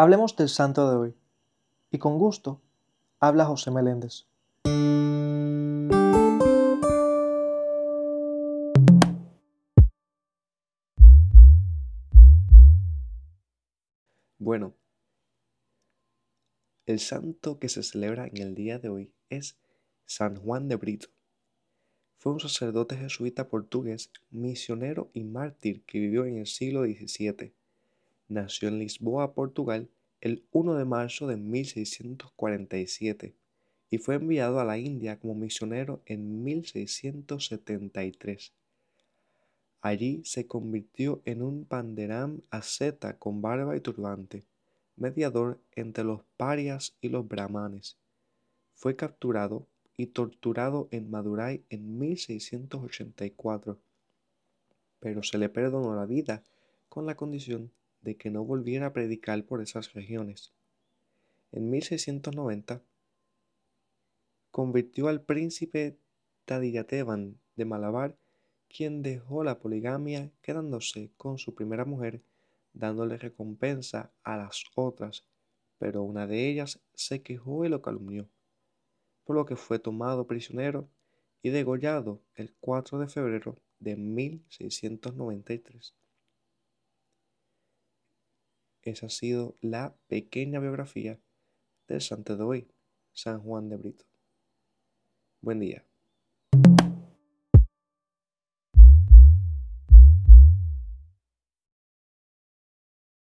Hablemos del santo de hoy. Y con gusto, habla José Meléndez. Bueno, el santo que se celebra en el día de hoy es San Juan de Brito. Fue un sacerdote jesuita portugués, misionero y mártir que vivió en el siglo XVII. Nació en Lisboa, Portugal, el 1 de marzo de 1647 y fue enviado a la India como misionero en 1673. Allí se convirtió en un panderam asceta con barba y turbante, mediador entre los parias y los brahmanes. Fue capturado y torturado en Madurai en 1684, pero se le perdonó la vida con la condición de que no volviera a predicar por esas regiones. En 1690 convirtió al príncipe Tadiyatevan de Malabar, quien dejó la poligamia quedándose con su primera mujer, dándole recompensa a las otras, pero una de ellas se quejó y lo calumnió, por lo que fue tomado prisionero y degollado el 4 de febrero de 1693. Esa ha sido la pequeña biografía del santo de hoy, San Juan de Brito. Buen día.